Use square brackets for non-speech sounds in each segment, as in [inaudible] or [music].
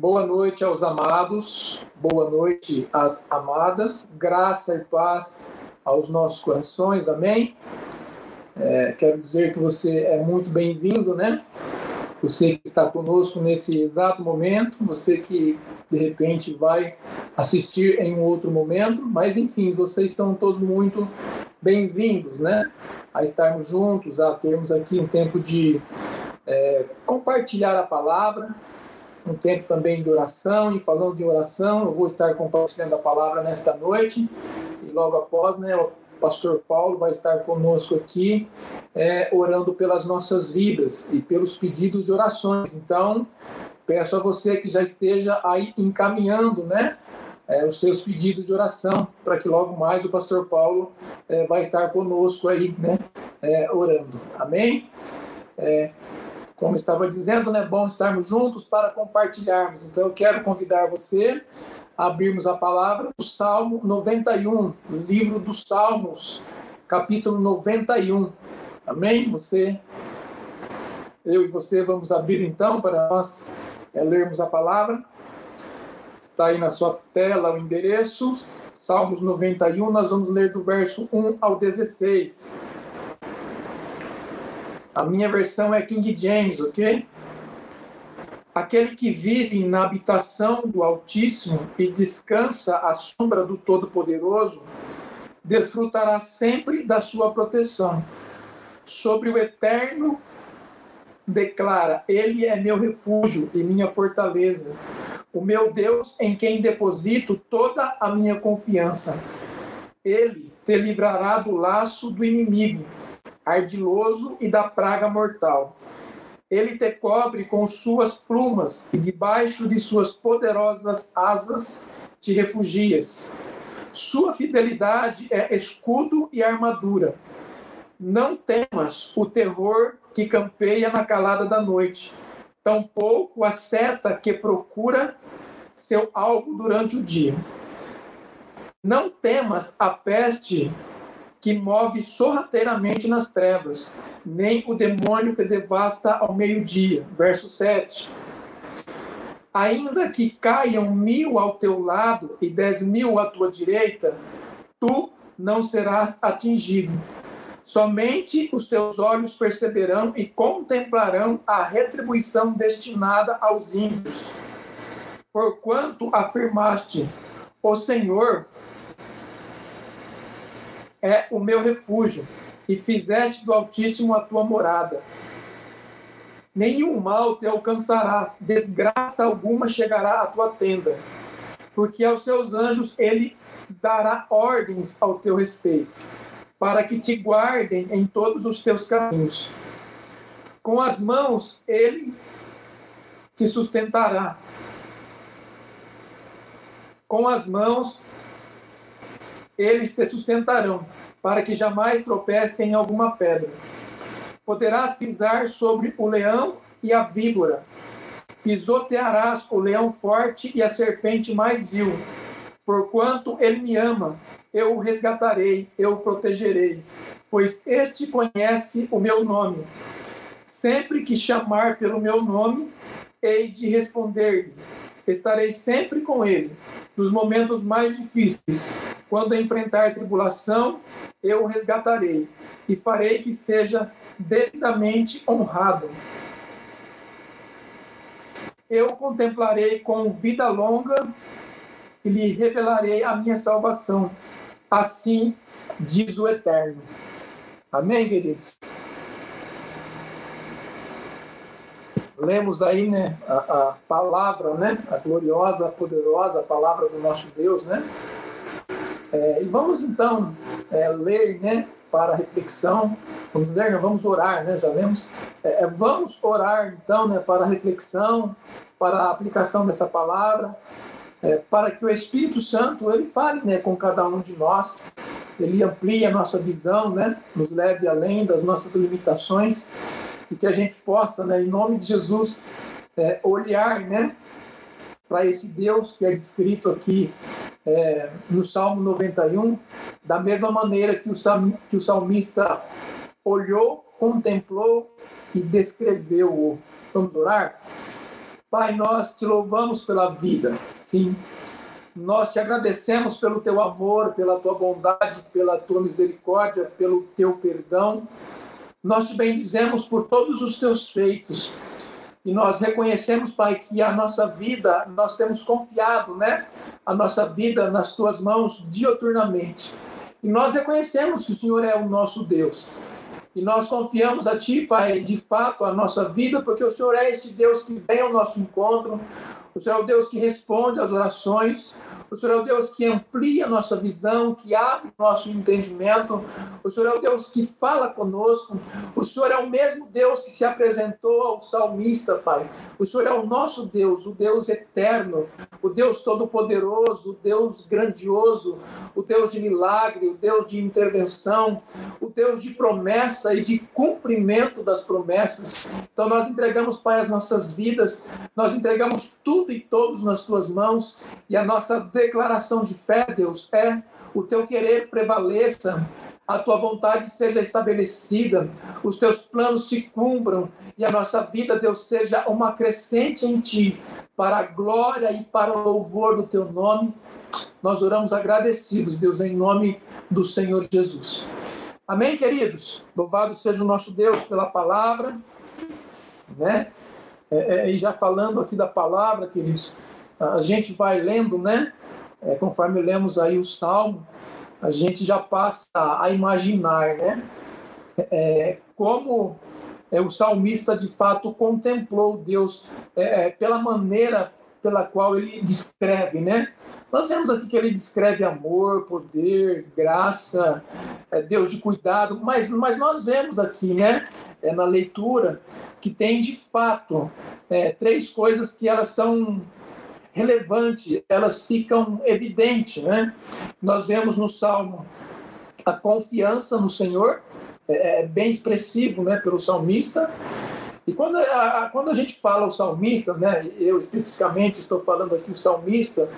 Boa noite aos amados, boa noite às amadas, graça e paz aos nossos corações, amém? É, quero dizer que você é muito bem-vindo, né? Você que está conosco nesse exato momento, você que de repente vai assistir em um outro momento, mas enfim, vocês estão todos muito bem-vindos, né? A estarmos juntos, a termos aqui um tempo de é, compartilhar a palavra, um tempo também de oração, e falando de oração, eu vou estar compartilhando a palavra nesta noite, e logo após, né, o pastor Paulo vai estar conosco aqui, é, orando pelas nossas vidas e pelos pedidos de orações. Então, peço a você que já esteja aí encaminhando, né, é, os seus pedidos de oração, para que logo mais o pastor Paulo é, vai estar conosco aí, né, é, orando. Amém? É, como estava dizendo, é né, bom estarmos juntos para compartilharmos. Então, eu quero convidar você a abrirmos a palavra no Salmo 91, no livro dos Salmos, capítulo 91. Amém? Você, eu e você vamos abrir então para nós é, lermos a palavra. Está aí na sua tela o endereço, Salmos 91, nós vamos ler do verso 1 ao 16. A minha versão é King James, ok? Aquele que vive na habitação do Altíssimo e descansa à sombra do Todo-Poderoso, desfrutará sempre da sua proteção. Sobre o Eterno declara: Ele é meu refúgio e minha fortaleza, o meu Deus em quem deposito toda a minha confiança. Ele te livrará do laço do inimigo ardiloso e da praga mortal. Ele te cobre com suas plumas e debaixo de suas poderosas asas te refugias. Sua fidelidade é escudo e armadura. Não temas o terror que campeia na calada da noite, tampouco a seta que procura seu alvo durante o dia. Não temas a peste que move sorrateiramente nas trevas, nem o demônio que devasta ao meio-dia. Verso 7. Ainda que caiam mil ao teu lado e dez mil à tua direita, tu não serás atingido. Somente os teus olhos perceberão e contemplarão a retribuição destinada aos ímpios. Porquanto afirmaste, o Senhor é o meu refúgio, e fizeste do Altíssimo a tua morada. Nenhum mal te alcançará, desgraça alguma chegará à tua tenda, porque aos seus anjos ele dará ordens ao teu respeito, para que te guardem em todos os teus caminhos. Com as mãos ele te sustentará. Com as mãos eles te sustentarão, para que jamais tropece em alguma pedra. Poderás pisar sobre o leão e a víbora. Pisotearás o leão forte e a serpente mais vil. Porquanto ele me ama, eu o resgatarei, eu o protegerei, pois este conhece o meu nome. Sempre que chamar pelo meu nome, hei de responder-lhe. Estarei sempre com ele, nos momentos mais difíceis quando enfrentar tribulação, eu o resgatarei e farei que seja devidamente honrado. Eu contemplarei com vida longa e lhe revelarei a minha salvação. Assim diz o Eterno. Amém, queridos? Lemos aí, né, a, a palavra, né, a gloriosa, poderosa palavra do nosso Deus, né? É, e vamos então é, ler, né, para reflexão. Vamos ler, não, vamos orar, né? Já lemos. É, é, vamos orar então, né, para reflexão, para a aplicação dessa palavra, é, para que o Espírito Santo ele fale, né, com cada um de nós. Ele amplie a nossa visão, né, nos leve além das nossas limitações e que a gente possa, né, em nome de Jesus, é, olhar, né, para esse Deus que é descrito aqui é, no Salmo 91, da mesma maneira que o, que o salmista olhou, contemplou e descreveu. Vamos orar? Pai, nós te louvamos pela vida, sim. Nós te agradecemos pelo teu amor, pela tua bondade, pela tua misericórdia, pelo teu perdão. Nós te bendizemos por todos os teus feitos. E nós reconhecemos, Pai, que a nossa vida, nós temos confiado, né? A nossa vida nas tuas mãos dioturnamente. E nós reconhecemos que o Senhor é o nosso Deus. E nós confiamos a Ti, Pai, de fato, a nossa vida, porque o Senhor é este Deus que vem ao nosso encontro, o Senhor é o Deus que responde às orações, o Senhor é o Deus que amplia nossa visão, que abre nosso entendimento. O Senhor é o Deus que fala conosco. O Senhor é o mesmo Deus que se apresentou ao salmista, Pai. O Senhor é o nosso Deus, o Deus eterno, o Deus todo-poderoso, o Deus grandioso, o Deus de milagre, o Deus de intervenção, o Deus de promessa e de cumprimento das promessas. Então nós entregamos, Pai, as nossas vidas, nós entregamos tudo e todos nas tuas mãos e a nossa declaração de fé, Deus, é o teu querer prevaleça, a tua vontade seja estabelecida, os teus planos se cumpram e a nossa vida, Deus, seja uma crescente em ti, para a glória e para o louvor do teu nome. Nós oramos agradecidos, Deus, em nome do Senhor Jesus. Amém, queridos? Louvado seja o nosso Deus pela palavra, né? É, é, e já falando aqui da palavra, queridos, a gente vai lendo, né? É, conforme lemos aí o Salmo, a gente já passa a imaginar, né? É, como é, o salmista de fato contemplou Deus é, é, pela maneira pela qual ele descreve, né? Nós vemos aqui que ele descreve amor, poder, graça, é, Deus de cuidado, mas, mas nós vemos aqui, né, é, na leitura, que tem de fato é, três coisas que elas são relevante, elas ficam evidentes. Né? Nós vemos no Salmo a confiança no Senhor, é, é bem expressivo né, pelo salmista. E quando a, quando a gente fala o salmista, né, eu especificamente estou falando aqui o salmista,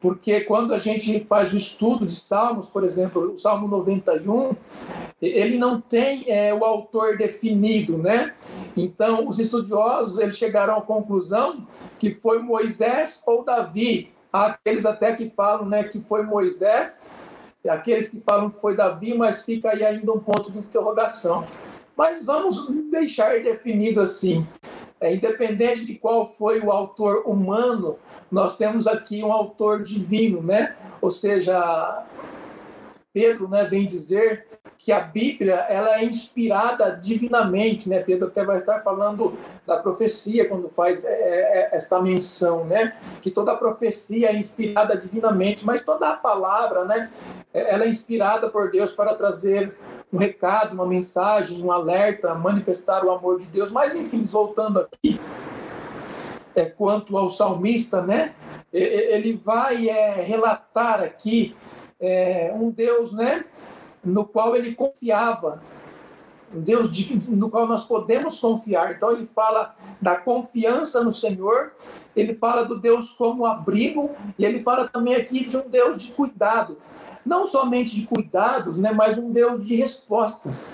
porque quando a gente faz o estudo de Salmos, por exemplo, o Salmo 91, ele não tem é, o autor definido, né? Então, os estudiosos eles chegaram à conclusão que foi Moisés ou Davi. Há aqueles até que falam né, que foi Moisés, aqueles que falam que foi Davi, mas fica aí ainda um ponto de interrogação. Mas vamos deixar definido assim. É, independente de qual foi o autor humano, nós temos aqui um autor divino, né? Ou seja, Pedro né, vem dizer que a Bíblia ela é inspirada divinamente, né? Pedro até vai estar falando da profecia quando faz é, é, esta menção, né? Que toda profecia é inspirada divinamente, mas toda a palavra, né? Ela é inspirada por Deus para trazer um recado, uma mensagem, um alerta, manifestar o amor de Deus. Mas, enfim, voltando aqui, é, quanto ao salmista, né? Ele vai é, relatar aqui é, um Deus, né? No qual ele confiava, um Deus de, no qual nós podemos confiar. Então ele fala da confiança no Senhor, ele fala do Deus como abrigo e ele fala também aqui de um Deus de cuidado não somente de cuidados, né, mas um Deus de respostas.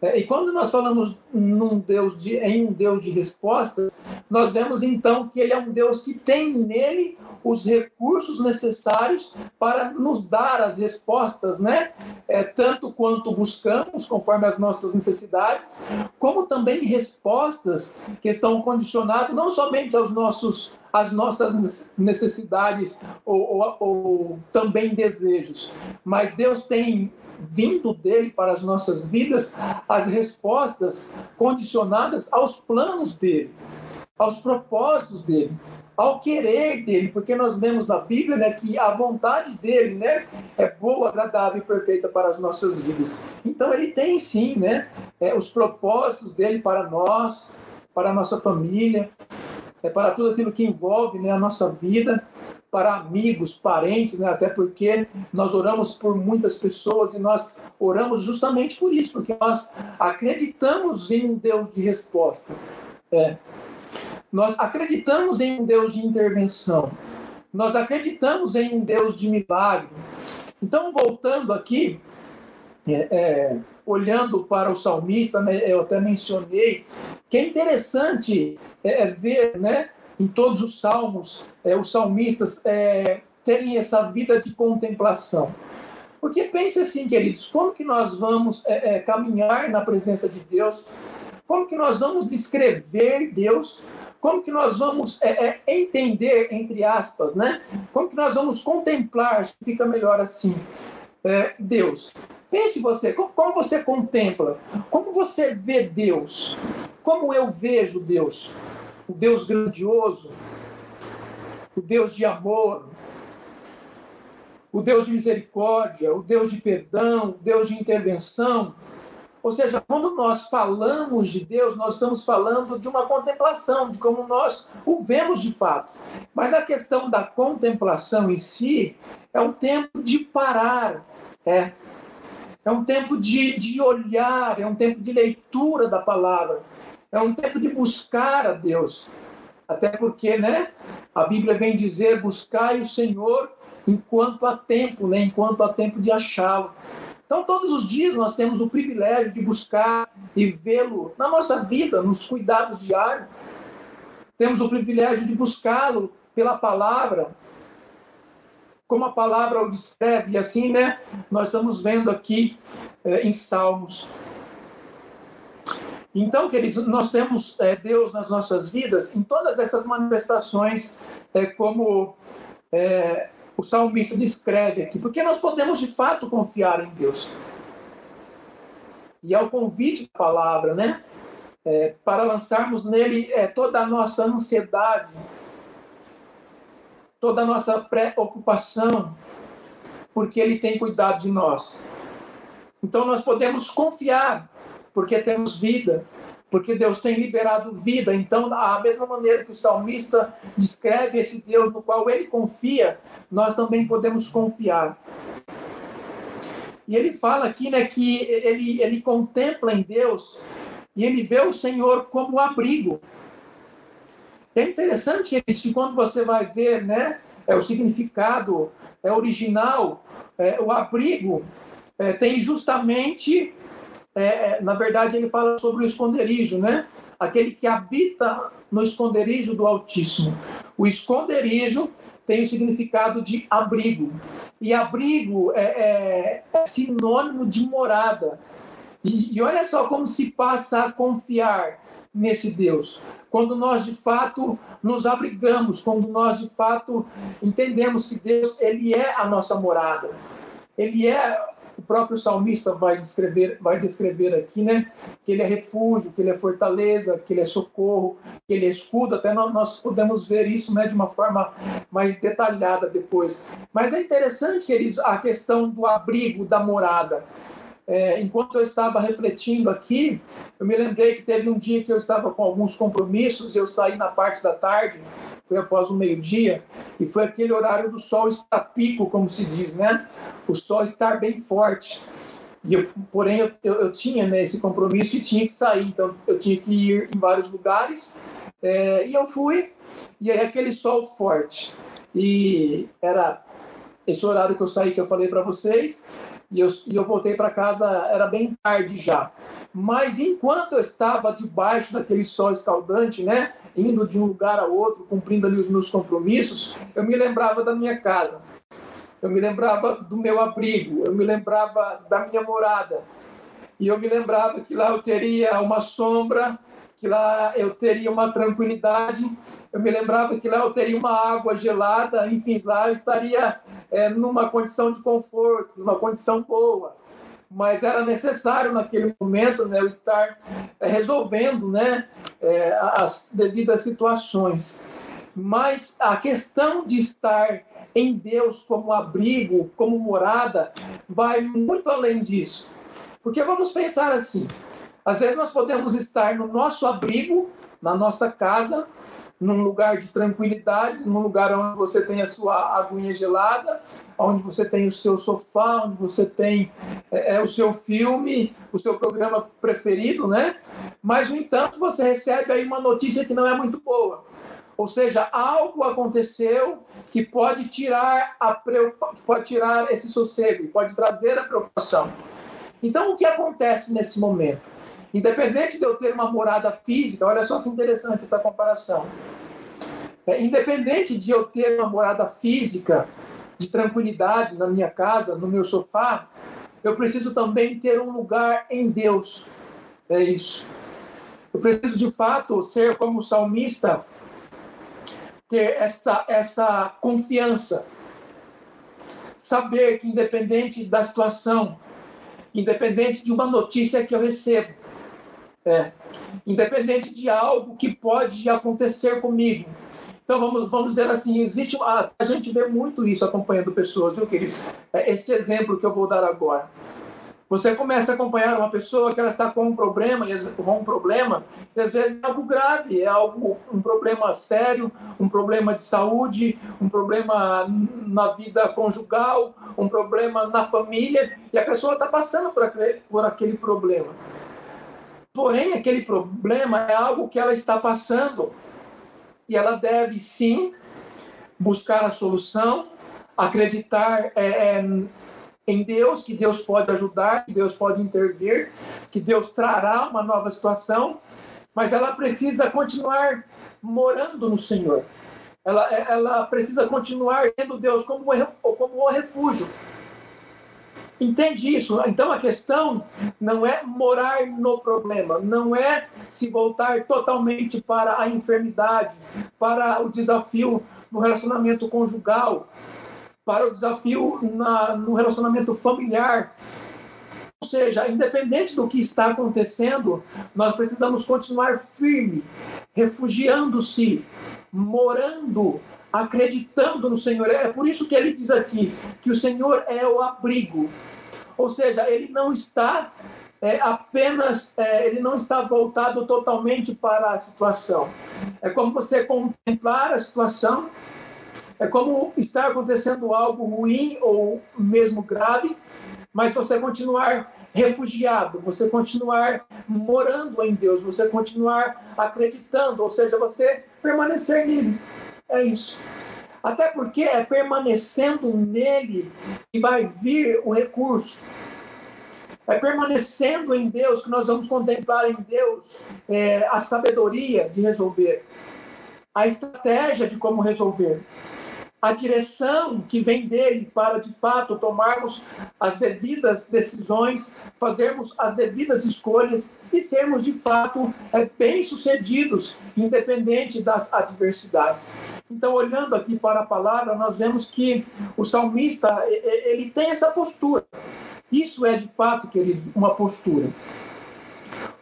É, e quando nós falamos num Deus de, em um Deus de respostas, nós vemos então que ele é um Deus que tem nele os recursos necessários para nos dar as respostas, né? É, tanto quanto buscamos, conforme as nossas necessidades, como também respostas que estão condicionadas não somente aos nossos às nossas necessidades ou, ou, ou também desejos, mas Deus tem vindo dele para as nossas vidas as respostas condicionadas aos planos dele, aos propósitos dele, ao querer dele, porque nós vemos na Bíblia né, que a vontade dele né, é boa, agradável e perfeita para as nossas vidas. Então ele tem sim né, é, os propósitos dele para nós, para a nossa família, é para tudo aquilo que envolve né, a nossa vida, para amigos, parentes, né, até porque nós oramos por muitas pessoas e nós oramos justamente por isso, porque nós acreditamos em um Deus de resposta. É, nós acreditamos em um Deus de intervenção. Nós acreditamos em um Deus de milagre. Então, voltando aqui, é, é, olhando para o salmista, né, eu até mencionei que é interessante é, é ver né, em todos os salmos, é, os salmistas é, terem essa vida de contemplação. Porque pense assim, queridos, como que nós vamos é, é, caminhar na presença de Deus? Como que nós vamos descrever Deus? Como que nós vamos é, é, entender, entre aspas, né? Como que nós vamos contemplar, fica melhor assim, Deus. Pense você, como você contempla? Como você vê Deus? Como eu vejo Deus? O Deus grandioso, o Deus de amor, o Deus de misericórdia, o Deus de perdão, o Deus de intervenção. Ou seja, quando nós falamos de Deus, nós estamos falando de uma contemplação, de como nós o vemos de fato. Mas a questão da contemplação em si é um tempo de parar, é, é um tempo de, de olhar, é um tempo de leitura da palavra, é um tempo de buscar a Deus. Até porque, né, a Bíblia vem dizer: buscai o Senhor enquanto há tempo, né? enquanto há tempo de achá-lo. Então, todos os dias nós temos o privilégio de buscar e vê-lo na nossa vida, nos cuidados diários. Temos o privilégio de buscá-lo pela palavra, como a palavra o descreve, e assim, né? Nós estamos vendo aqui é, em Salmos. Então, queridos, nós temos é, Deus nas nossas vidas em todas essas manifestações, é, como é, o salmista descreve aqui, porque nós podemos de fato confiar em Deus. E é o convite da palavra, né? É, para lançarmos nele é, toda a nossa ansiedade, toda a nossa preocupação, porque ele tem cuidado de nós. Então nós podemos confiar, porque temos vida, porque Deus tem liberado vida. Então, da mesma maneira que o salmista descreve esse Deus no qual ele confia, nós também podemos confiar. E ele fala aqui né, que ele, ele contempla em Deus e ele vê o Senhor como abrigo. É interessante que quando você vai ver né, é, o significado é original, é, o abrigo é, tem justamente é, é, na verdade, ele fala sobre o esconderijo, né? Aquele que habita no esconderijo do Altíssimo. O esconderijo tem o significado de abrigo. E abrigo é, é, é sinônimo de morada. E, e olha só como se passa a confiar nesse Deus. Quando nós de fato nos abrigamos, quando nós de fato entendemos que Deus ele é a nossa morada. Ele é próprio salmista vai descrever, vai descrever aqui, né? Que ele é refúgio, que ele é fortaleza, que ele é socorro, que ele é escudo. Até nós podemos ver isso, né, de uma forma mais detalhada depois. Mas é interessante, queridos, a questão do abrigo, da morada. É, enquanto eu estava refletindo aqui, eu me lembrei que teve um dia que eu estava com alguns compromissos, eu saí na parte da tarde, foi após o meio-dia, e foi aquele horário do sol estar pico, como se diz, né? O sol estar bem forte. E eu, porém, eu, eu, eu tinha né, esse compromisso e tinha que sair, então eu tinha que ir em vários lugares, é, e eu fui, e aí aquele sol forte. E era esse horário que eu saí, que eu falei para vocês, e eu, e eu voltei para casa, era bem tarde já. Mas enquanto eu estava debaixo daquele sol escaldante, né, indo de um lugar a outro, cumprindo ali os meus compromissos, eu me lembrava da minha casa. Eu me lembrava do meu abrigo, eu me lembrava da minha morada. E eu me lembrava que lá eu teria uma sombra, que lá eu teria uma tranquilidade, eu me lembrava que lá eu teria uma água gelada, enfim, lá eu estaria é, numa condição de conforto, numa condição boa. Mas era necessário naquele momento né, eu estar é, resolvendo né, é, as devidas situações. Mas a questão de estar em Deus como abrigo, como morada, vai muito além disso. Porque vamos pensar assim: às vezes nós podemos estar no nosso abrigo, na nossa casa, num lugar de tranquilidade, num lugar onde você tem a sua aguinha gelada, onde você tem o seu sofá, onde você tem é, é, o seu filme, o seu programa preferido, né? Mas, no entanto, você recebe aí uma notícia que não é muito boa. Ou seja, algo aconteceu que pode tirar a pode tirar esse sossego, pode trazer a preocupação. Então, o que acontece nesse momento? Independente de eu ter uma morada física, olha só que interessante essa comparação. É, independente de eu ter uma morada física de tranquilidade na minha casa, no meu sofá, eu preciso também ter um lugar em Deus. É isso. Eu preciso de fato ser como salmista, ter essa, essa confiança, saber que independente da situação, independente de uma notícia que eu recebo, é, independente de algo que pode acontecer comigo. Então vamos, vamos dizer assim, existe uma, a gente vê muito isso acompanhando pessoas, viu, queridos? É este exemplo que eu vou dar agora. Você começa a acompanhar uma pessoa que ela está com um problema, com um problema, e às vezes é algo grave, é algo, um problema sério, um problema de saúde, um problema na vida conjugal, um problema na família, e a pessoa está passando por aquele, por aquele problema. Porém, aquele problema é algo que ela está passando, e ela deve sim buscar a solução, acreditar é, é, em Deus, que Deus pode ajudar, que Deus pode intervir, que Deus trará uma nova situação, mas ela precisa continuar morando no Senhor. Ela, ela precisa continuar tendo Deus como, como o refúgio. Entende isso? Então a questão não é morar no problema, não é se voltar totalmente para a enfermidade, para o desafio no relacionamento conjugal, para o desafio na, no relacionamento familiar. Ou seja, independente do que está acontecendo, nós precisamos continuar firme, refugiando-se, morando, acreditando no Senhor. É por isso que ele diz aqui que o Senhor é o abrigo. Ou seja, ele não está é, apenas, é, ele não está voltado totalmente para a situação. É como você contemplar a situação é como estar acontecendo algo ruim ou mesmo grave, mas você continuar refugiado, você continuar morando em Deus, você continuar acreditando, ou seja, você permanecer nele. É isso. Até porque é permanecendo nele que vai vir o recurso. É permanecendo em Deus que nós vamos contemplar em Deus é, a sabedoria de resolver, a estratégia de como resolver a direção que vem dele para, de fato, tomarmos as devidas decisões, fazermos as devidas escolhas e sermos, de fato, é, bem-sucedidos, independente das adversidades. Então, olhando aqui para a palavra, nós vemos que o salmista, ele tem essa postura. Isso é, de fato, queridos, uma postura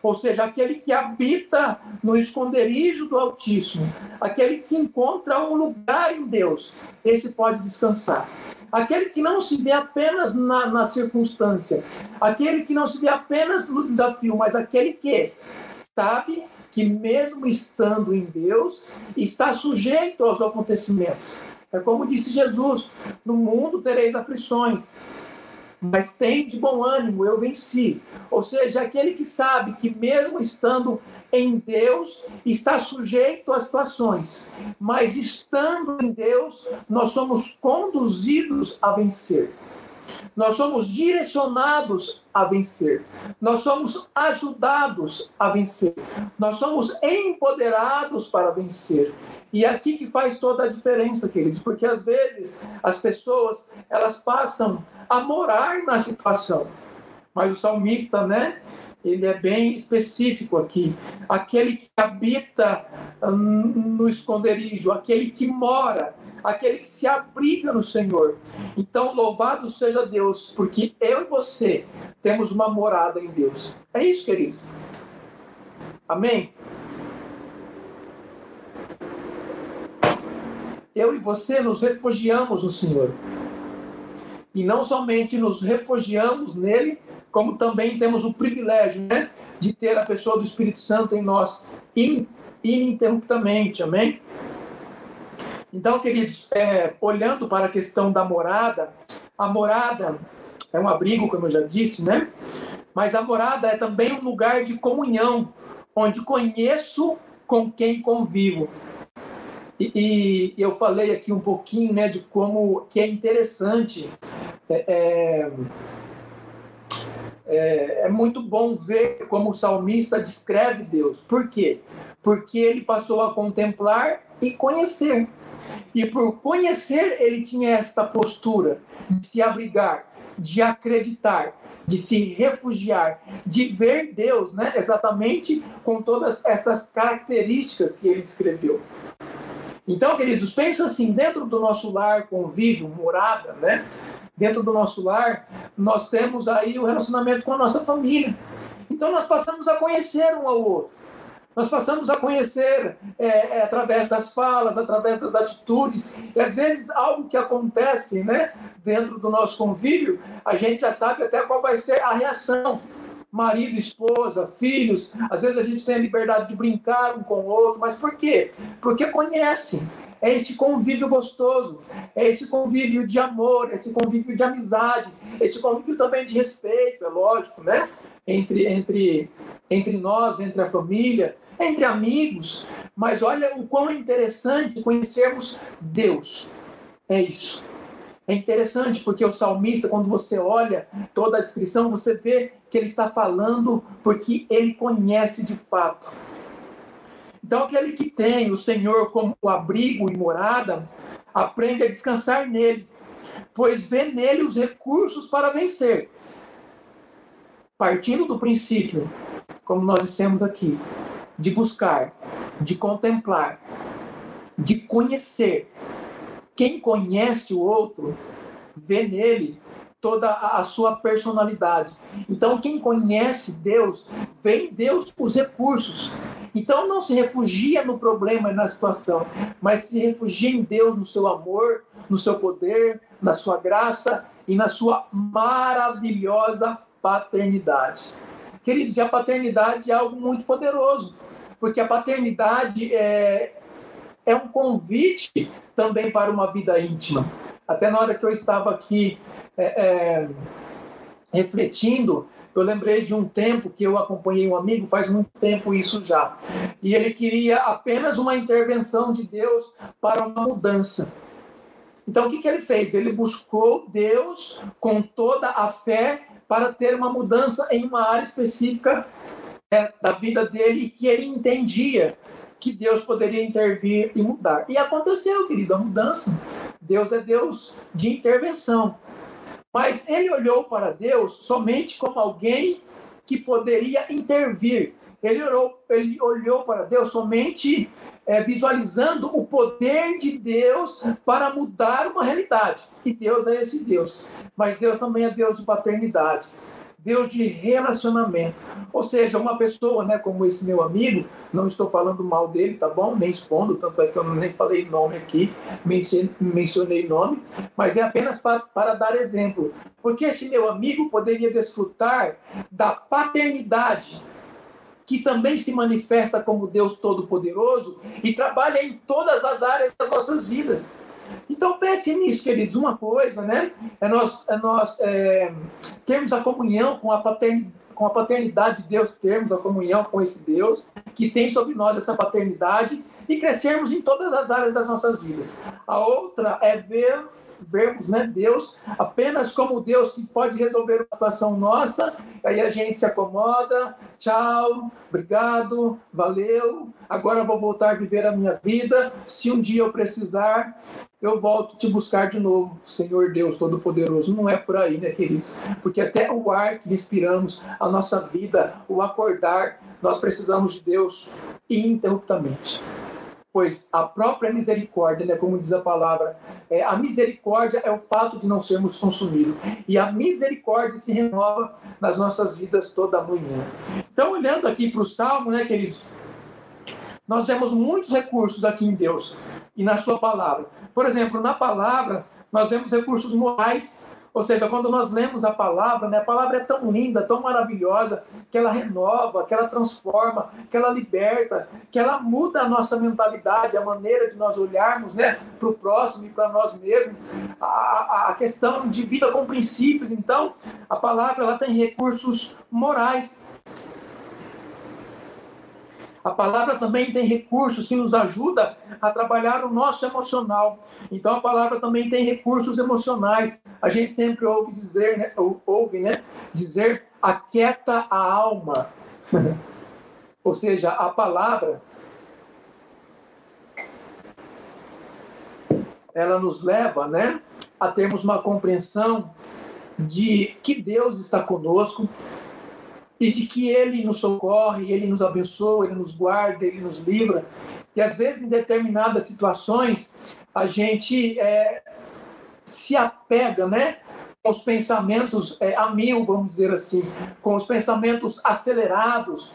ou seja, aquele que habita no esconderijo do Altíssimo, aquele que encontra um lugar em Deus, esse pode descansar. Aquele que não se vê apenas na, na circunstância, aquele que não se vê apenas no desafio, mas aquele que sabe que, mesmo estando em Deus, está sujeito aos acontecimentos. É como disse Jesus: no mundo tereis aflições, mas tem de bom ânimo, eu venci. Ou seja, aquele que sabe que mesmo estando em Deus, está sujeito às situações, mas estando em Deus, nós somos conduzidos a vencer. Nós somos direcionados a vencer. Nós somos ajudados a vencer. Nós somos empoderados para vencer. E é aqui que faz toda a diferença, queridos, porque às vezes as pessoas elas passam a morar na situação. Mas o salmista, né? Ele é bem específico aqui. Aquele que habita hum, no esconderijo, aquele que mora, aquele que se abriga no Senhor. Então, louvado seja Deus, porque eu e você temos uma morada em Deus. É isso, queridos. Amém? Eu e você nos refugiamos no Senhor. E não somente nos refugiamos nele, como também temos o privilégio né, de ter a pessoa do Espírito Santo em nós ininterruptamente. Amém? Então, queridos, é, olhando para a questão da morada, a morada é um abrigo, como eu já disse, né? Mas a morada é também um lugar de comunhão, onde conheço com quem convivo. E, e, eu falei aqui um pouquinho né, de como que é interessante, é, é, é, é muito bom ver como o salmista descreve Deus. Por quê? porque ele passou a contemplar e conhecer. E por conhecer, ele tinha esta postura de se abrigar, de acreditar, de se refugiar, de ver Deus, né? exatamente com todas estas características que ele descreveu. Então, queridos, pensa assim, dentro do nosso lar, convívio, morada, né? Dentro do nosso lar, nós temos aí o relacionamento com a nossa família. Então, nós passamos a conhecer um ao outro. Nós passamos a conhecer é, é, através das falas, através das atitudes, e às vezes algo que acontece né, dentro do nosso convívio, a gente já sabe até qual vai ser a reação. Marido, esposa, filhos, às vezes a gente tem a liberdade de brincar um com o outro, mas por quê? Porque conhecem. É esse convívio gostoso, é esse convívio de amor, esse convívio de amizade, esse convívio também de respeito, é lógico, né? Entre, entre, entre nós, entre a família, entre amigos, mas olha o quão é interessante conhecermos Deus. É isso. É interessante porque o salmista, quando você olha toda a descrição, você vê que ele está falando porque ele conhece de fato. Então, aquele que tem o Senhor como abrigo e morada, aprende a descansar nele, pois vê nele os recursos para vencer. Partindo do princípio, como nós dissemos aqui, de buscar, de contemplar, de conhecer. Quem conhece o outro vê nele toda a sua personalidade. Então, quem conhece Deus, vê em Deus os recursos. Então, não se refugia no problema e na situação, mas se refugia em Deus, no seu amor, no seu poder, na sua graça e na sua maravilhosa paternidade. Queridos, e a paternidade é algo muito poderoso porque a paternidade é, é um convite também para uma vida íntima. Até na hora que eu estava aqui é, é, refletindo, eu lembrei de um tempo que eu acompanhei um amigo, faz muito tempo isso já. E ele queria apenas uma intervenção de Deus para uma mudança. Então, o que, que ele fez? Ele buscou Deus com toda a fé para ter uma mudança em uma área específica né, da vida dele que ele entendia que Deus poderia intervir e mudar. E aconteceu, querido, a mudança. Deus é Deus de intervenção. Mas ele olhou para Deus somente como alguém que poderia intervir. Ele olhou, ele olhou para Deus somente é, visualizando o poder de Deus para mudar uma realidade. E Deus é esse Deus. Mas Deus também é Deus de paternidade. Deus de relacionamento. Ou seja, uma pessoa, né, como esse meu amigo, não estou falando mal dele, tá bom? Nem expondo, tanto é que eu nem falei nome aqui, mencionei nome, mas é apenas para, para dar exemplo. Porque esse meu amigo poderia desfrutar da paternidade que também se manifesta como Deus Todo-Poderoso e trabalha em todas as áreas das nossas vidas. Então pense nisso, queridos. Uma coisa, né? É nós, é nós é, termos a comunhão com a, paternidade, com a paternidade de Deus, termos a comunhão com esse Deus que tem sobre nós essa paternidade e crescermos em todas as áreas das nossas vidas. A outra é ver vermos né, Deus apenas como Deus que pode resolver uma situação nossa, aí a gente se acomoda, tchau, obrigado, valeu, agora vou voltar a viver a minha vida, se um dia eu precisar, eu volto te buscar de novo, Senhor Deus Todo-Poderoso. Não é por aí, né, queridos? Porque até o ar que respiramos, a nossa vida, o acordar, nós precisamos de Deus ininterruptamente pois a própria misericórdia, né, como diz a palavra, é, a misericórdia é o fato de não sermos consumidos. E a misericórdia se renova nas nossas vidas toda manhã. Então, olhando aqui para o Salmo, né, queridos, nós temos muitos recursos aqui em Deus e na Sua palavra. Por exemplo, na palavra, nós vemos recursos morais ou seja, quando nós lemos a palavra, né, a palavra é tão linda, tão maravilhosa, que ela renova, que ela transforma, que ela liberta, que ela muda a nossa mentalidade, a maneira de nós olharmos né, para o próximo e para nós mesmos, a, a, questão de vida com princípios. Então, a palavra ela tem recursos morais a palavra também tem recursos que nos ajuda a trabalhar o nosso emocional. Então a palavra também tem recursos emocionais. A gente sempre ouve dizer, né, ouve, né, dizer aquieta a alma. [laughs] Ou seja, a palavra ela nos leva, né, a termos uma compreensão de que Deus está conosco, e de que Ele nos socorre, Ele nos abençoa, Ele nos guarda, Ele nos livra. E às vezes, em determinadas situações, a gente é, se apega, né? Com os pensamentos é, a mil, vamos dizer assim, com os pensamentos acelerados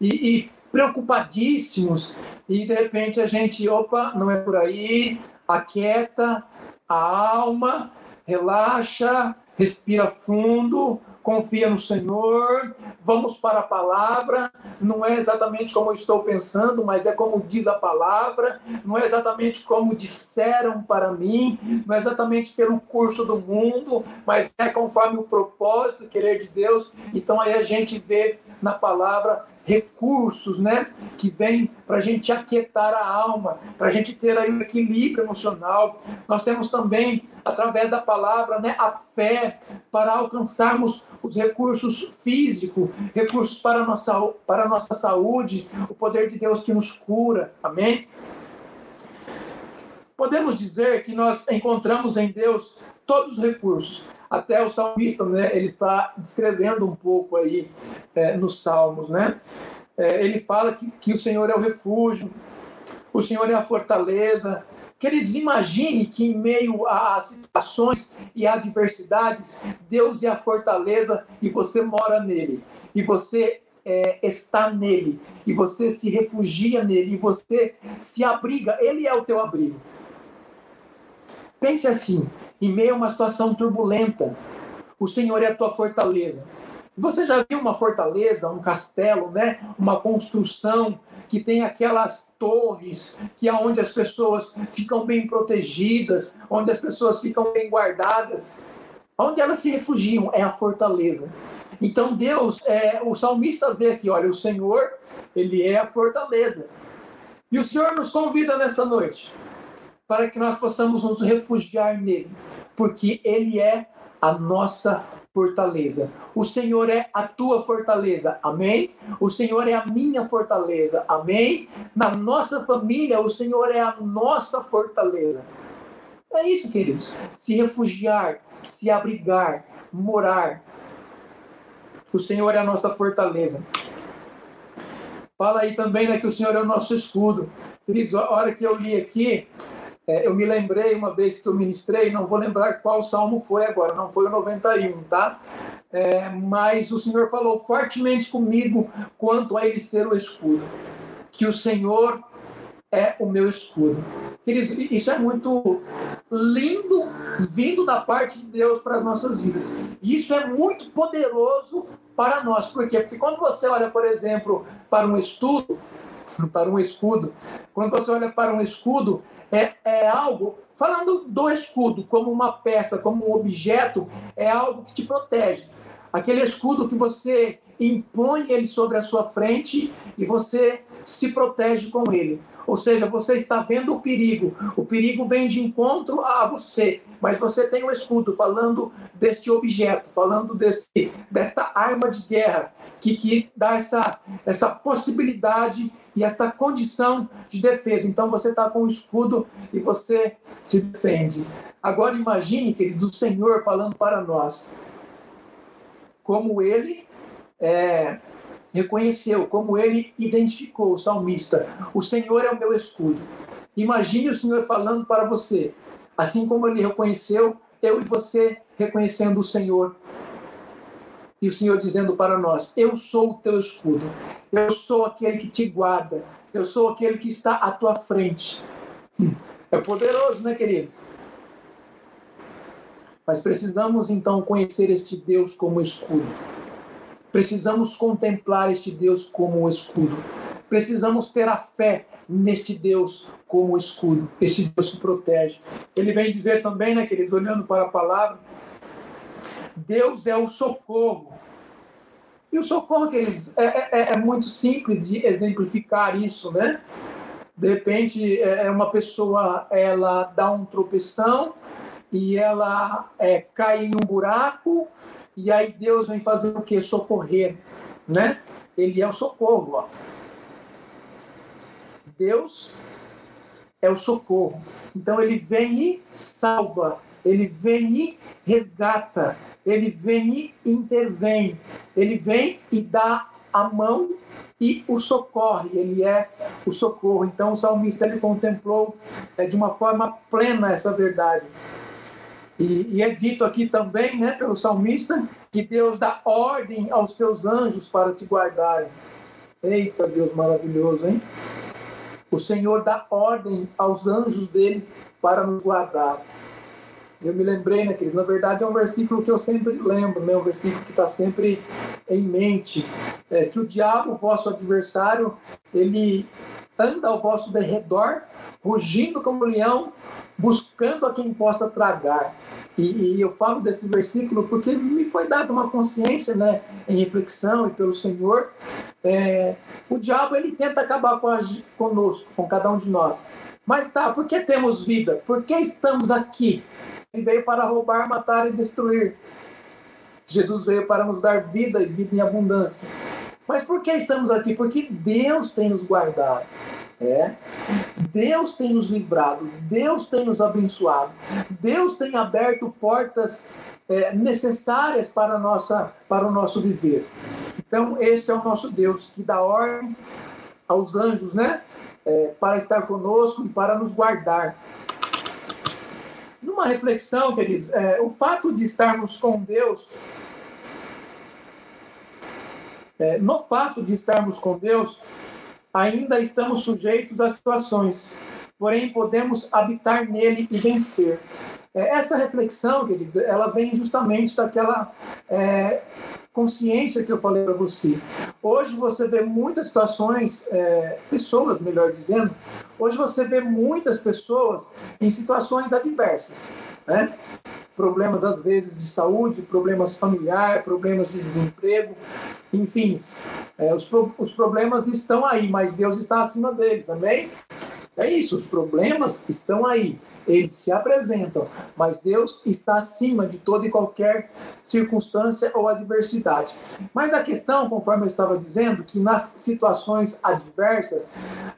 e, e preocupadíssimos, e de repente a gente, opa, não é por aí, aquieta a alma, relaxa, respira fundo, confia no Senhor, vamos para a palavra. Não é exatamente como eu estou pensando, mas é como diz a palavra, não é exatamente como disseram para mim, não é exatamente pelo curso do mundo, mas é conforme o propósito, o querer de Deus. Então aí a gente vê na palavra recursos, né, que vêm para a gente aquietar a alma, para a gente ter aí um equilíbrio emocional. Nós temos também, através da palavra, né, a fé para alcançarmos os recursos físicos, recursos para a nossa, para a nossa saúde, o poder de Deus que nos cura. Amém? Podemos dizer que nós encontramos em Deus todos os recursos. Até o salmista, né, ele está descrevendo um pouco aí é, nos Salmos, né? É, ele fala que, que o Senhor é o refúgio, o Senhor é a fortaleza. Queridos, imagine que em meio a situações e adversidades, Deus é a fortaleza e você mora nele. E você é, está nele. E você se refugia nele. E você se abriga. Ele é o teu abrigo. Pense assim: em meio a uma situação turbulenta, o Senhor é a tua fortaleza. Você já viu uma fortaleza, um castelo, né? Uma construção que tem aquelas torres que é onde as pessoas ficam bem protegidas, onde as pessoas ficam bem guardadas, onde elas se refugiam é a fortaleza. Então Deus, é, o salmista vê aqui, olha, o Senhor, ele é a fortaleza. E o Senhor nos convida nesta noite para que nós possamos nos refugiar nele, porque ele é a nossa fortaleza. O Senhor é a tua fortaleza. Amém? O Senhor é a minha fortaleza. Amém? Na nossa família, o Senhor é a nossa fortaleza. É isso, queridos. Se refugiar, se abrigar, morar. O Senhor é a nossa fortaleza. Fala aí também né, que o Senhor é o nosso escudo. Queridos, a hora que eu li aqui, é, eu me lembrei uma vez que eu ministrei, não vou lembrar qual salmo foi agora, não foi o 91, tá? É, mas o Senhor falou fortemente comigo quanto a ele ser o escudo. Que o Senhor é o meu escudo. Isso é muito lindo vindo da parte de Deus para as nossas vidas. Isso é muito poderoso para nós. Por quê? Porque quando você olha, por exemplo, para um estudo, para um escudo, quando você olha para um escudo, é, é algo, falando do escudo como uma peça, como um objeto, é algo que te protege. Aquele escudo que você impõe ele sobre a sua frente e você se protege com ele. Ou seja, você está vendo o perigo, o perigo vem de encontro a você, mas você tem um escudo falando deste objeto, falando desse, desta arma de guerra que, que dá essa, essa possibilidade e esta condição de defesa. Então você está com o escudo e você se defende. Agora imagine, querido, o Senhor falando para nós como ele é, reconheceu, como ele identificou o salmista. O Senhor é o meu escudo. Imagine o Senhor falando para você, assim como ele reconheceu, eu e você reconhecendo o Senhor e o Senhor dizendo para nós: Eu sou o teu escudo, eu sou aquele que te guarda, eu sou aquele que está à tua frente. Hum, é poderoso, né, queridos? Mas precisamos então conhecer este Deus como escudo. Precisamos contemplar este Deus como escudo. Precisamos ter a fé neste Deus como escudo, este Deus que protege. Ele vem dizer também, né, queridos, olhando para a palavra, Deus é o socorro. E o socorro, queridos, é, é, é muito simples de exemplificar isso, né? De repente, é, é uma pessoa, ela dá um tropeção e ela é, cai em um buraco e aí Deus vem fazer o quê? Socorrer, né? Ele é o socorro, ó. Deus é o socorro. Então ele vem e salva, ele vem e resgata, ele vem e intervém, ele vem e dá a mão e o socorre, ele é o socorro. Então o salmista ele contemplou é, de uma forma plena essa verdade. E, e, é dito aqui também, né, pelo salmista, que Deus dá ordem aos teus anjos para te guardarem. Eita, Deus maravilhoso, hein? O Senhor dá ordem aos anjos dele para nos guardar. Eu me lembrei, né? Na verdade, é um versículo que eu sempre lembro, né? Um versículo que está sempre em mente. É, que o diabo, vosso adversário, ele anda ao vosso derredor, rugindo como leão, buscando a quem possa tragar. E, e, eu falo desse versículo porque me foi dada uma consciência, né, em reflexão e pelo Senhor. É, o diabo ele tenta acabar com a, conosco, com cada um de nós. Mas tá, por que temos vida? Por que estamos aqui? Ele veio para roubar, matar e destruir. Jesus veio para nos dar vida e vida em abundância. Mas por que estamos aqui? Porque Deus tem nos guardado. É. Deus tem nos livrado, Deus tem nos abençoado, Deus tem aberto portas é, necessárias para, nossa, para o nosso viver. Então, este é o nosso Deus que dá ordem aos anjos, né? É, para estar conosco e para nos guardar. Numa reflexão, queridos, é, o fato de estarmos com Deus é, no fato de estarmos com Deus, ainda estamos sujeitos a situações, porém podemos habitar nele e vencer. É, essa reflexão, queridos, ela vem justamente daquela é, consciência que eu falei para você. Hoje você vê muitas situações, é, pessoas, melhor dizendo, hoje você vê muitas pessoas em situações adversas, né? Problemas às vezes de saúde, problemas familiares, problemas de desemprego, enfim, é, os, os problemas estão aí, mas Deus está acima deles, amém? É isso, os problemas estão aí, eles se apresentam, mas Deus está acima de toda e qualquer circunstância ou adversidade. Mas a questão, conforme eu estava dizendo, que nas situações adversas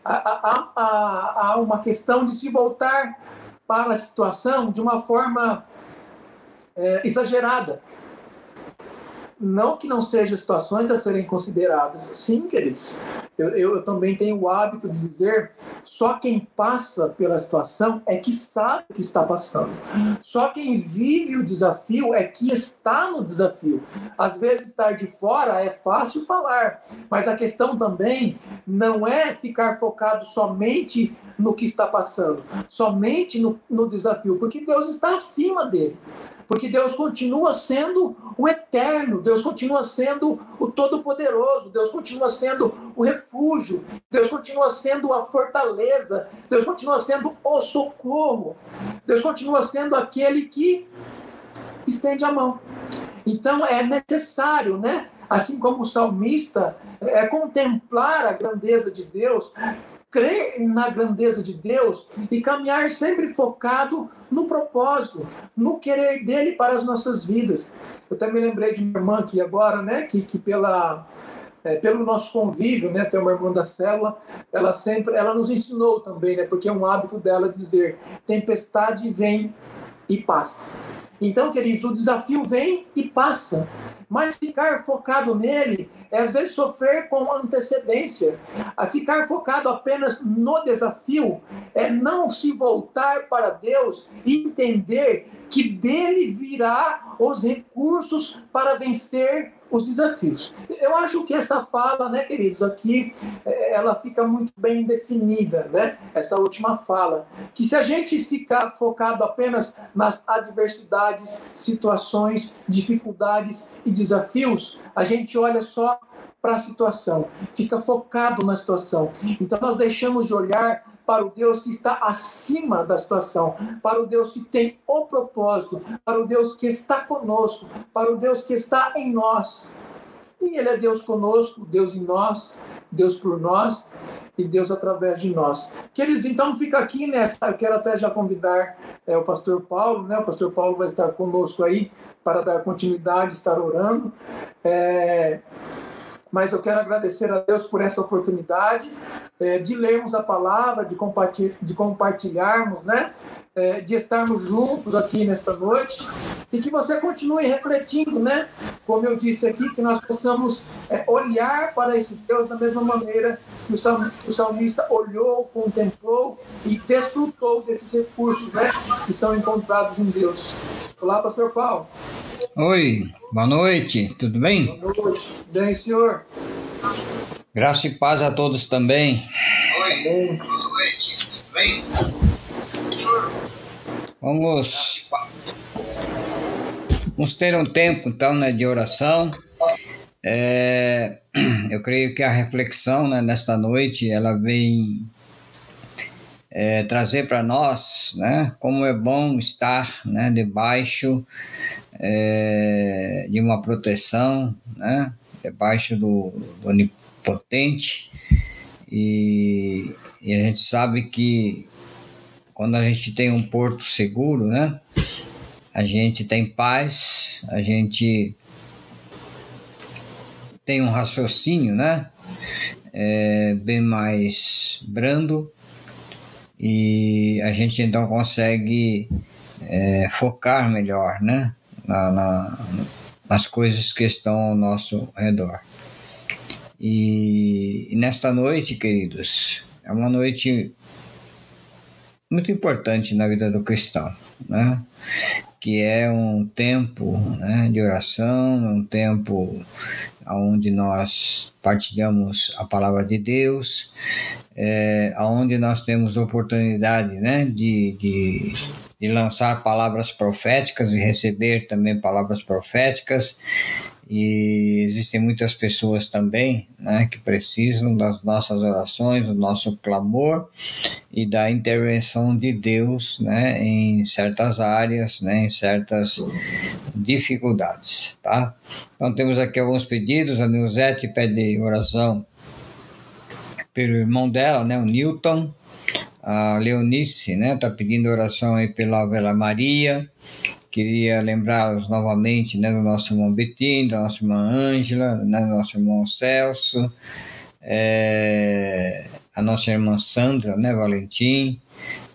há, há, há uma questão de se voltar para a situação de uma forma é, exagerada. Não que não sejam situações a serem consideradas. Sim, queridos. Eu, eu, eu, também tenho o hábito de dizer: só quem passa pela situação é que sabe o que está passando. Só quem vive o desafio é que está no desafio. Às vezes, estar de fora é fácil falar, mas a questão também não é ficar focado somente no que está passando, somente no, no desafio, porque Deus está acima dele. Porque Deus continua sendo o eterno, Deus continua sendo o todo-poderoso, Deus continua sendo o refúgio, Deus continua sendo a fortaleza, Deus continua sendo o socorro, Deus continua sendo aquele que estende a mão. Então é necessário, né? Assim como o salmista, é contemplar a grandeza de Deus, crer na grandeza de Deus e caminhar sempre focado no propósito, no querer dele para as nossas vidas. Eu me lembrei de uma irmã aqui agora, né, que, que pela é, pelo nosso convívio, né, tem uma irmã da célula, ela sempre, ela nos ensinou também, né, porque é um hábito dela dizer: tempestade vem e passa. Então, queridos, o desafio vem e passa, mas ficar focado nele é às vezes sofrer com antecedência. A ficar focado apenas no desafio é não se voltar para Deus e entender que dele virá os recursos para vencer os desafios. Eu acho que essa fala, né, queridos, aqui é, ela fica muito bem definida, né? Essa última fala, que se a gente ficar focado apenas nas adversidades, situações, dificuldades e desafios, a gente olha só para a situação, fica focado na situação. Então nós deixamos de olhar para o Deus que está acima da situação, para o Deus que tem o propósito, para o Deus que está conosco, para o Deus que está em nós. E Ele é Deus conosco, Deus em nós, Deus por nós e Deus através de nós. Queridos, então fica aqui nessa. Eu quero até já convidar é, o pastor Paulo, né? O pastor Paulo vai estar conosco aí para dar continuidade, estar orando. É, mas eu quero agradecer a Deus por essa oportunidade é, de lermos a palavra, de, de compartilharmos, né? É, de estarmos juntos aqui nesta noite e que você continue refletindo, né? Como eu disse aqui, que nós possamos é, olhar para esse Deus da mesma maneira que o salmista olhou, contemplou e desfrutou desses recursos, né? Que são encontrados em Deus. Olá, Pastor Paulo. Oi, boa noite, tudo bem? Boa noite, bem, senhor. Graça e paz a todos também. Oi, boa noite, tudo bem? Vamos, vamos ter um tempo então né, de oração. É, [clears throat] eu creio que a reflexão né, nesta noite ela vem é, trazer para nós né, como é bom estar né, debaixo é, de uma proteção, né, debaixo do, do onipotente. E, e a gente sabe que quando a gente tem um porto seguro, né? A gente tem paz, a gente tem um raciocínio, né? É, bem mais brando e a gente então consegue é, focar melhor, né? Na, na, nas coisas que estão ao nosso redor. E, e nesta noite, queridos, é uma noite muito importante na vida do cristão, né? Que é um tempo né, de oração, um tempo onde nós partilhamos a palavra de Deus, é, onde nós temos oportunidade né, de, de, de lançar palavras proféticas e receber também palavras proféticas e existem muitas pessoas também né, que precisam das nossas orações, do nosso clamor e da intervenção de Deus né, em certas áreas, né, em certas dificuldades. Tá? Então temos aqui alguns pedidos, a Nilzete pede oração pelo irmão dela, né, o Newton, a Leonice está né, pedindo oração aí pela Vela Maria, Queria lembrá-los novamente né, do nosso irmão Betim, da nossa irmã Ângela, né, do nosso irmão Celso, é, a nossa irmã Sandra, né, Valentim,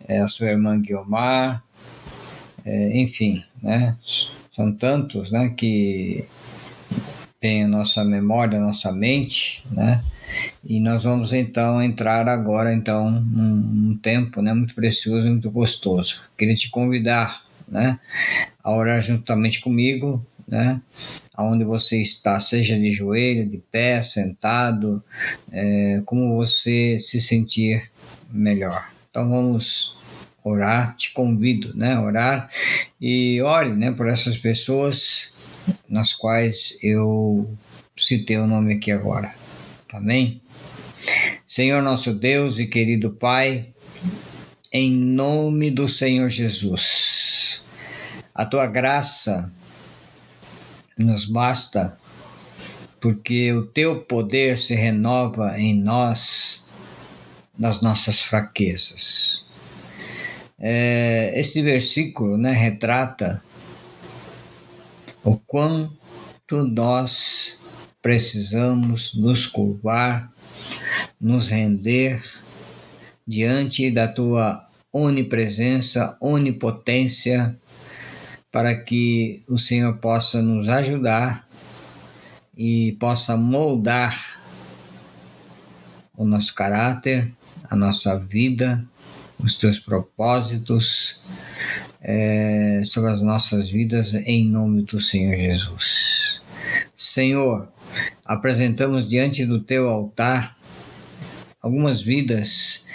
é, a sua irmã Guiomar, é, enfim, né, são tantos né, que tem a nossa memória, a nossa mente, né? E nós vamos então entrar agora então num, num tempo, né, muito precioso, muito gostoso. Queria te convidar né? A orar juntamente comigo, né? Aonde você está, seja de joelho, de pé, sentado, é, como você se sentir melhor. Então vamos orar, te convido, né? Orar e ore, né? Por essas pessoas nas quais eu citei o nome aqui agora. Amém? Senhor nosso Deus e querido Pai, em nome do Senhor Jesus a tua graça nos basta, porque o teu poder se renova em nós, nas nossas fraquezas. É, este versículo né, retrata o quanto nós precisamos nos curvar, nos render diante da tua onipresença, onipotência para que o Senhor possa nos ajudar e possa moldar o nosso caráter, a nossa vida, os teus propósitos é, sobre as nossas vidas, em nome do Senhor Jesus. Senhor, apresentamos diante do teu altar algumas vidas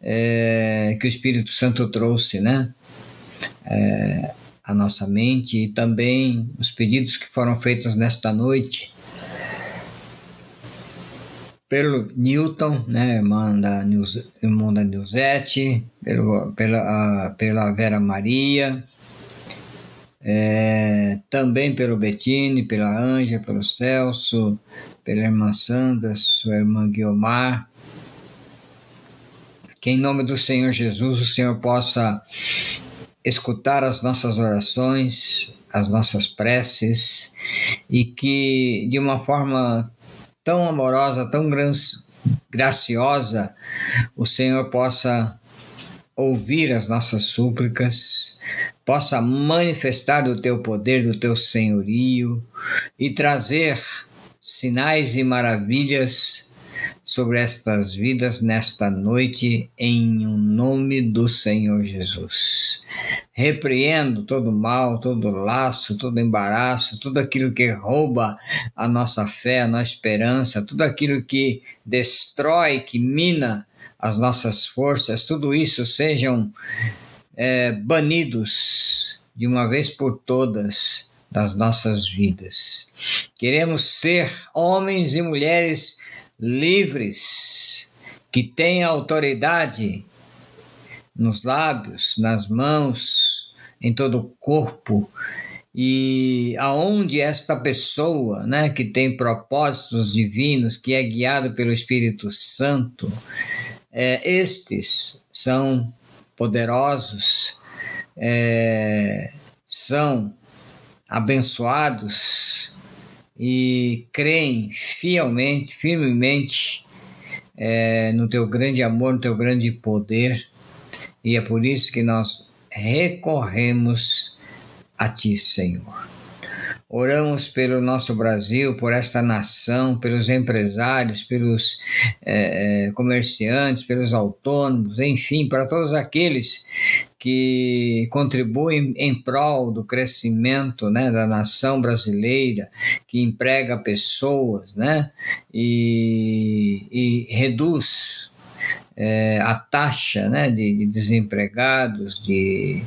é, que o Espírito Santo trouxe, né? É, a nossa mente e também os pedidos que foram feitos nesta noite pelo Newton, né, irmã da, Nils, irmã da Nilzete, pelo, pela, a, pela Vera Maria, é, também pelo Bettine, pela Anja, pelo Celso, pela irmã Sandra, sua irmã Guiomar. Que em nome do Senhor Jesus o Senhor possa escutar as nossas orações, as nossas preces e que de uma forma tão amorosa, tão graciosa, o Senhor possa ouvir as nossas súplicas, possa manifestar o teu poder, do teu senhorio e trazer sinais e maravilhas sobre estas vidas nesta noite, em nome do Senhor Jesus. Repreendo todo mal, todo laço, todo embaraço, tudo aquilo que rouba a nossa fé, a nossa esperança, tudo aquilo que destrói, que mina as nossas forças, tudo isso sejam é, banidos de uma vez por todas das nossas vidas. Queremos ser homens e mulheres livres, que têm autoridade nos lábios, nas mãos, em todo o corpo, e aonde esta pessoa, né, que tem propósitos divinos, que é guiado pelo Espírito Santo, é, estes são poderosos, é, são abençoados, e creem fielmente, firmemente é, no teu grande amor, no teu grande poder, e é por isso que nós recorremos a Ti, Senhor. Oramos pelo nosso Brasil, por esta nação, pelos empresários, pelos é, é comerciantes, pelos autônomos, enfim, para todos aqueles que contribuem em prol do crescimento né, da nação brasileira, que emprega pessoas né, e, e reduz é, a taxa né, de, de desempregados, de,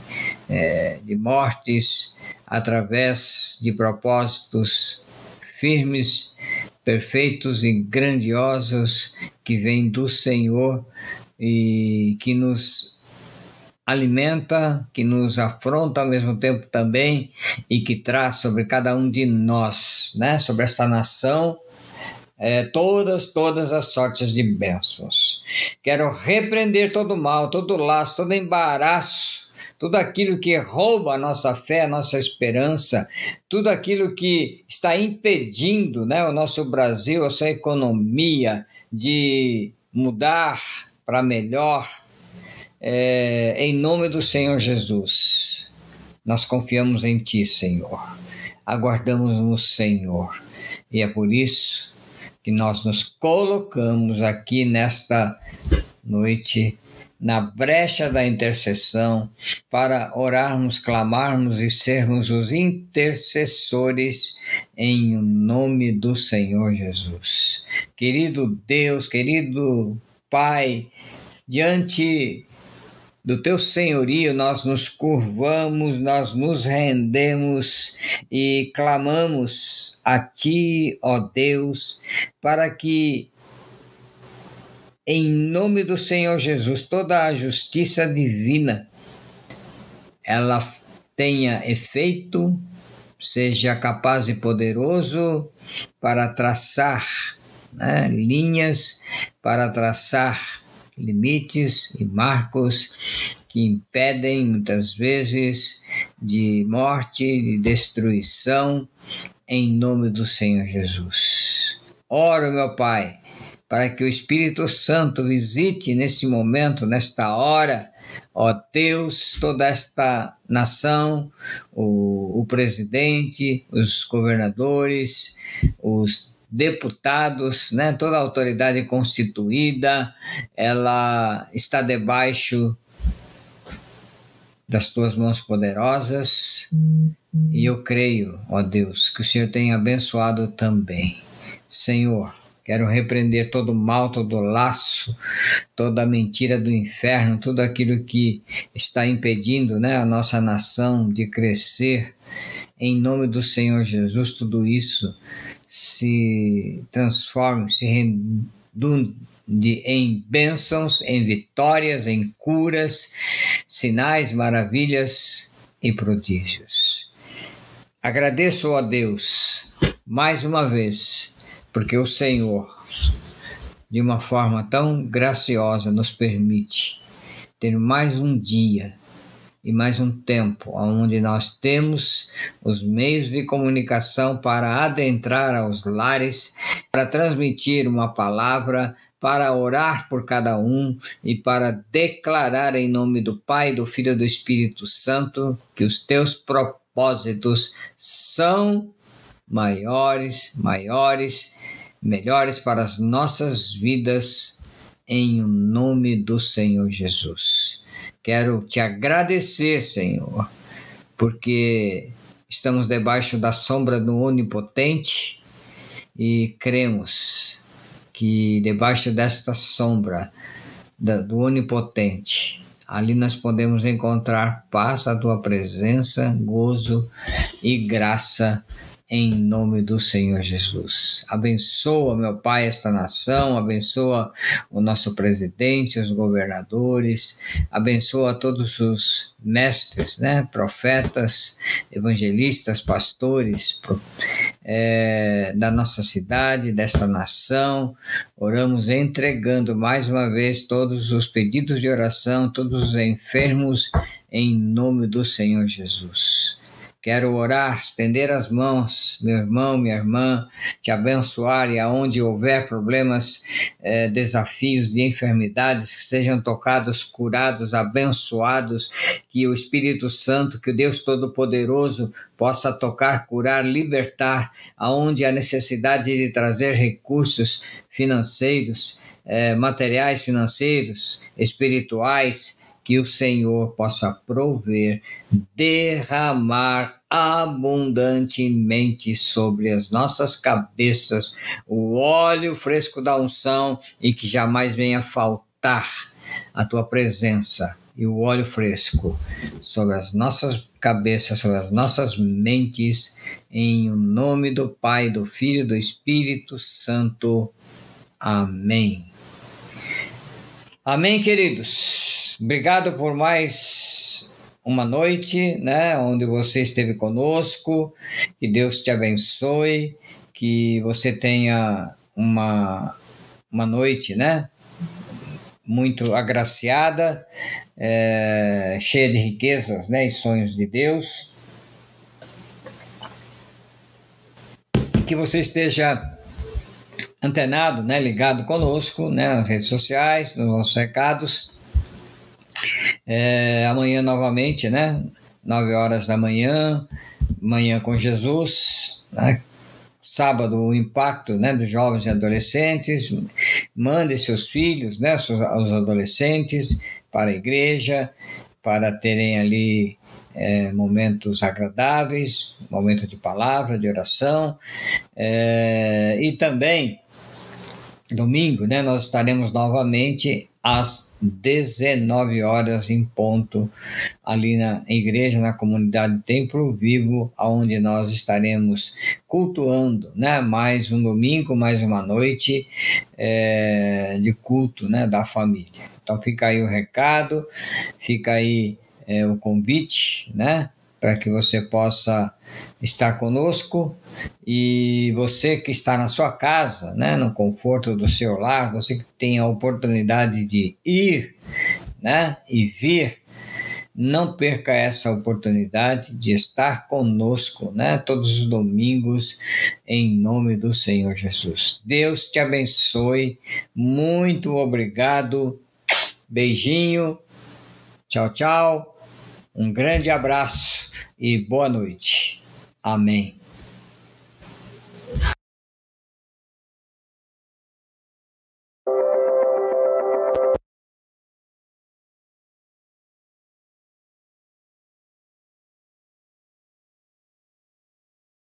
é, de mortes através de propósitos firmes, perfeitos e grandiosos que vêm do Senhor e que nos alimenta, que nos afronta ao mesmo tempo também e que traz sobre cada um de nós, né, sobre esta nação, é, todas, todas as sortes de bênçãos. Quero repreender todo mal, todo laço, todo embaraço, tudo aquilo que rouba a nossa fé, a nossa esperança, tudo aquilo que está impedindo né, o nosso Brasil, a sua economia de mudar para melhor, é, em nome do Senhor Jesus. Nós confiamos em Ti, Senhor. Aguardamos no Senhor. E é por isso que nós nos colocamos aqui nesta noite, na brecha da intercessão, para orarmos, clamarmos e sermos os intercessores em nome do Senhor Jesus. Querido Deus, querido Pai, diante do teu senhorio nós nos curvamos, nós nos rendemos e clamamos a ti, ó Deus, para que em nome do Senhor Jesus toda a justiça divina ela tenha efeito, seja capaz e poderoso para traçar né, linhas, para traçar limites e marcos que impedem muitas vezes de morte, de destruição, em nome do Senhor Jesus. Oro, meu Pai, para que o Espírito Santo visite neste momento, nesta hora, ó Deus, toda esta nação, o, o presidente, os governadores, os deputados, né, toda a autoridade constituída, ela está debaixo das tuas mãos poderosas. E eu creio, ó Deus, que o Senhor tem abençoado também. Senhor, quero repreender todo o mal, todo o laço, toda a mentira do inferno, tudo aquilo que está impedindo né, a nossa nação de crescer. Em nome do Senhor Jesus, tudo isso se transforme, se redunde em bênçãos, em vitórias, em curas, sinais, maravilhas e prodígios. Agradeço a Deus mais uma vez, porque o Senhor, de uma forma tão graciosa, nos permite ter mais um dia e mais um tempo onde nós temos os meios de comunicação para adentrar aos lares, para transmitir uma palavra, para orar por cada um e para declarar em nome do Pai, do Filho e do Espírito Santo que os teus propósitos são maiores, maiores, melhores para as nossas vidas em nome do Senhor Jesus. Quero te agradecer, Senhor, porque estamos debaixo da sombra do Onipotente e cremos que debaixo desta sombra do Onipotente, ali nós podemos encontrar paz, a tua presença, gozo e graça em nome do Senhor Jesus. Abençoa, meu Pai, esta nação, abençoa o nosso presidente, os governadores, abençoa todos os mestres, né, profetas, evangelistas, pastores é, da nossa cidade, desta nação. Oramos entregando mais uma vez todos os pedidos de oração, todos os enfermos, em nome do Senhor Jesus. Quero orar, estender as mãos, meu irmão, minha irmã, te abençoar e aonde houver problemas, eh, desafios de enfermidades, que sejam tocados, curados, abençoados, que o Espírito Santo, que o Deus Todo-Poderoso possa tocar, curar, libertar, aonde há necessidade de trazer recursos financeiros, eh, materiais financeiros, espirituais, que o Senhor possa prover, derramar abundantemente sobre as nossas cabeças o óleo fresco da unção e que jamais venha faltar a tua presença e o óleo fresco sobre as nossas cabeças, sobre as nossas mentes, em nome do Pai, do Filho e do Espírito Santo. Amém. Amém, queridos. Obrigado por mais uma noite, né, onde você esteve conosco. Que Deus te abençoe, que você tenha uma uma noite, né, muito agraciada, é, cheia de riquezas, né, e sonhos de Deus. Que você esteja antenado, né, ligado conosco, né, nas redes sociais, nos nossos recados é, amanhã novamente, né? 9 horas da manhã, manhã com Jesus, né? sábado o impacto né, dos jovens e adolescentes, mande seus filhos, né, os adolescentes, para a igreja, para terem ali é, momentos agradáveis, momento de palavra, de oração, é, e também domingo, né, nós estaremos novamente às 19 horas em ponto, ali na igreja, na comunidade Templo Vivo, onde nós estaremos cultuando, né? Mais um domingo, mais uma noite é, de culto, né? Da família. Então fica aí o recado, fica aí é, o convite, né? Para que você possa estar conosco e você que está na sua casa, né, no conforto do seu lar, você que tem a oportunidade de ir, né, e vir, não perca essa oportunidade de estar conosco, né, todos os domingos, em nome do Senhor Jesus. Deus te abençoe. Muito obrigado. Beijinho. Tchau, tchau. Um grande abraço e boa noite. Amém.